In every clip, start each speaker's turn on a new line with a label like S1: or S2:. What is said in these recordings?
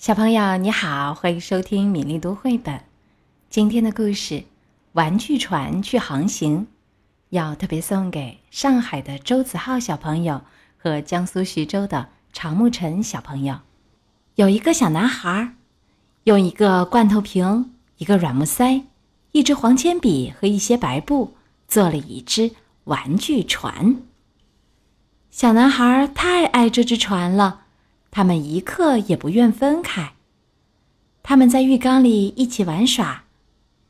S1: 小朋友你好，欢迎收听米粒读绘本。今天的故事《玩具船去航行》，要特别送给上海的周子浩小朋友和江苏徐州的常沐晨小朋友。有一个小男孩，用一个罐头瓶、一个软木塞、一支黄铅笔和一些白布做了一只玩具船。小男孩太爱这只船了。他们一刻也不愿分开。他们在浴缸里一起玩耍，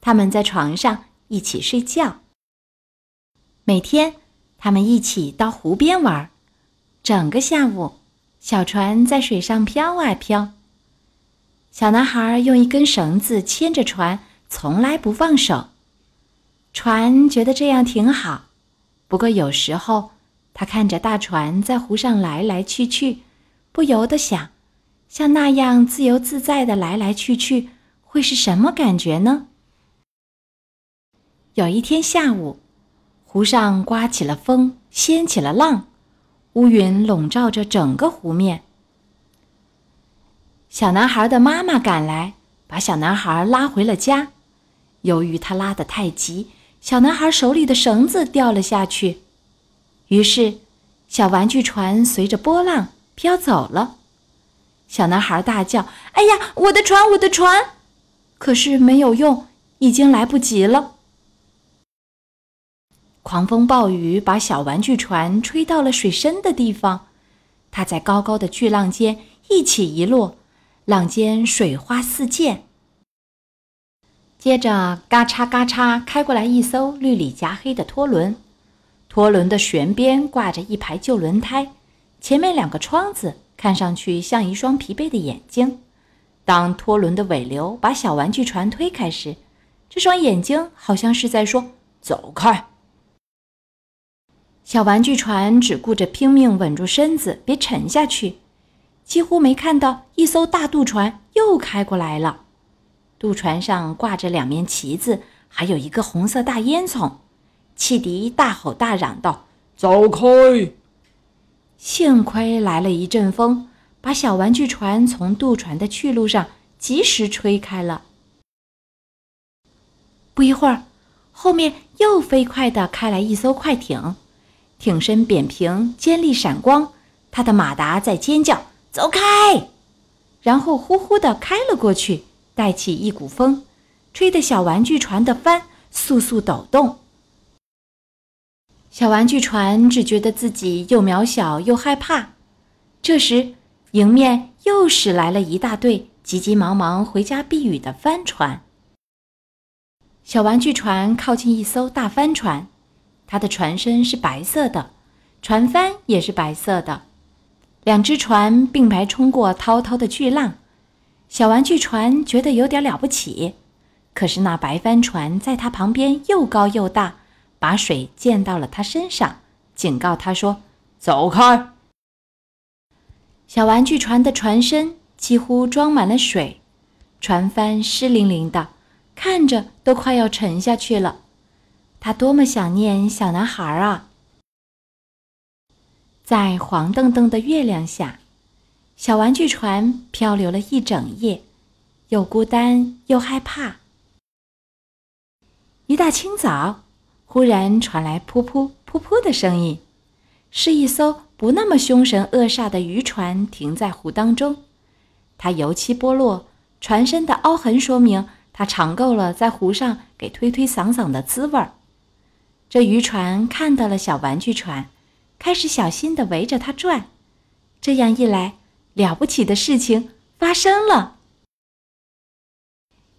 S1: 他们在床上一起睡觉。每天，他们一起到湖边玩，整个下午，小船在水上飘啊飘。小男孩用一根绳子牵着船，从来不放手。船觉得这样挺好，不过有时候，他看着大船在湖上来来去去。不由得想，像那样自由自在的来来去去，会是什么感觉呢？有一天下午，湖上刮起了风，掀起了浪，乌云笼罩着整个湖面。小男孩的妈妈赶来，把小男孩拉回了家。由于他拉得太急，小男孩手里的绳子掉了下去，于是，小玩具船随着波浪。飘走了，小男孩大叫：“哎呀，我的船，我的船！”可是没有用，已经来不及了。狂风暴雨把小玩具船吹到了水深的地方，它在高高的巨浪间一起一落，浪尖水花四溅。接着，嘎嚓嘎嚓，开过来一艘绿里夹黑的拖轮，拖轮的舷边挂着一排旧轮胎。前面两个窗子看上去像一双疲惫的眼睛。当拖轮的尾流把小玩具船推开时，这双眼睛好像是在说：“走开！”小玩具船只顾着拼命稳住身子，别沉下去，几乎没看到一艘大渡船又开过来了。渡船上挂着两面旗子，还有一个红色大烟囱。汽笛大吼大嚷道：“
S2: 走开！”
S1: 幸亏来了一阵风，把小玩具船从渡船的去路上及时吹开了。不一会儿，后面又飞快地开来一艘快艇，艇身扁平，尖利闪光，它的马达在尖叫：“走开！”然后呼呼地开了过去，带起一股风，吹得小玩具船的帆簌簌抖动。小玩具船只觉得自己又渺小又害怕。这时，迎面又驶来了一大队急急忙忙回家避雨的帆船。小玩具船靠近一艘大帆船，它的船身是白色的，船帆也是白色的。两只船并排冲过滔滔的巨浪，小玩具船觉得有点了不起。可是那白帆船在它旁边又高又大。把水溅到了他身上，警告他说：“
S2: 走开！”
S1: 小玩具船的船身几乎装满了水，船帆湿淋淋的，看着都快要沉下去了。他多么想念小男孩啊！在黄澄澄的月亮下，小玩具船漂流了一整夜，又孤单又害怕。一大清早。忽然传来噗噗噗噗的声音，是一艘不那么凶神恶煞的渔船停在湖当中。它油漆剥落，船身的凹痕说明它尝够了在湖上给推推搡搡的滋味儿。这渔船看到了小玩具船，开始小心地围着它转。这样一来，了不起的事情发生了。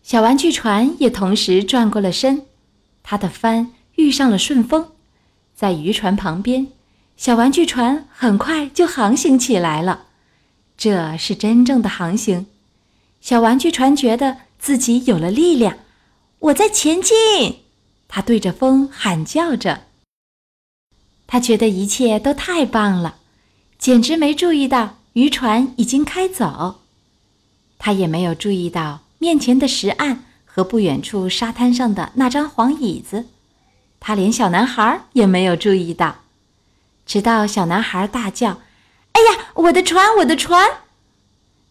S1: 小玩具船也同时转过了身，它的帆。遇上了顺风，在渔船旁边，小玩具船很快就航行起来了。这是真正的航行。小玩具船觉得自己有了力量，我在前进。他对着风喊叫着。他觉得一切都太棒了，简直没注意到渔船已经开走。他也没有注意到面前的石岸和不远处沙滩上的那张黄椅子。他连小男孩也没有注意到，直到小男孩大叫：“哎呀，我的船，我的船！”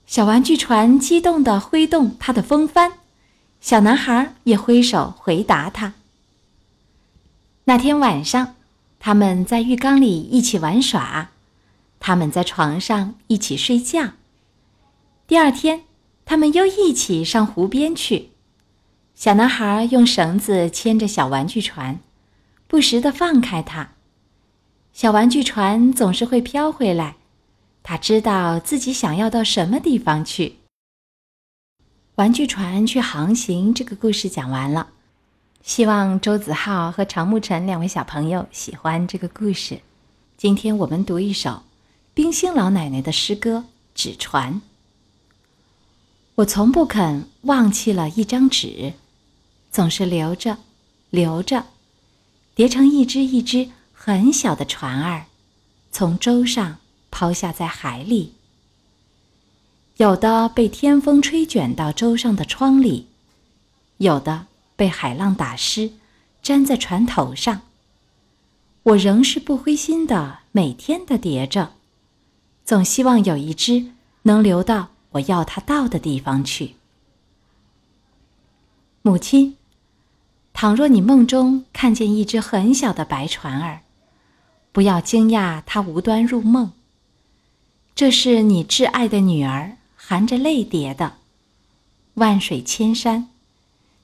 S1: 小玩具船激动地挥动它的风帆，小男孩也挥手回答他。那天晚上，他们在浴缸里一起玩耍，他们在床上一起睡觉。第二天，他们又一起上湖边去。小男孩用绳子牵着小玩具船，不时地放开它。小玩具船总是会飘回来。他知道自己想要到什么地方去。玩具船去航行这个故事讲完了，希望周子浩和常沐晨两位小朋友喜欢这个故事。今天我们读一首冰心老奶奶的诗歌《纸船》。我从不肯忘记了一张纸，总是留着，留着，叠成一只一只很小的船儿，从舟上。抛下在海里，有的被天风吹卷到舟上的窗里，有的被海浪打湿，粘在船头上。我仍是不灰心的，每天的叠着，总希望有一只能流到我要它到的地方去。母亲，倘若你梦中看见一只很小的白船儿，不要惊讶它无端入梦。这是你挚爱的女儿含着泪叠的，万水千山，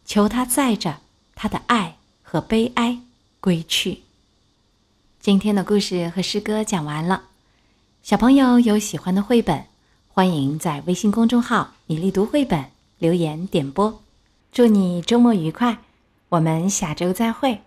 S1: 求他载着他的爱和悲哀归去。今天的故事和诗歌讲完了，小朋友有喜欢的绘本，欢迎在微信公众号“米粒读绘本”留言点播。祝你周末愉快，我们下周再会。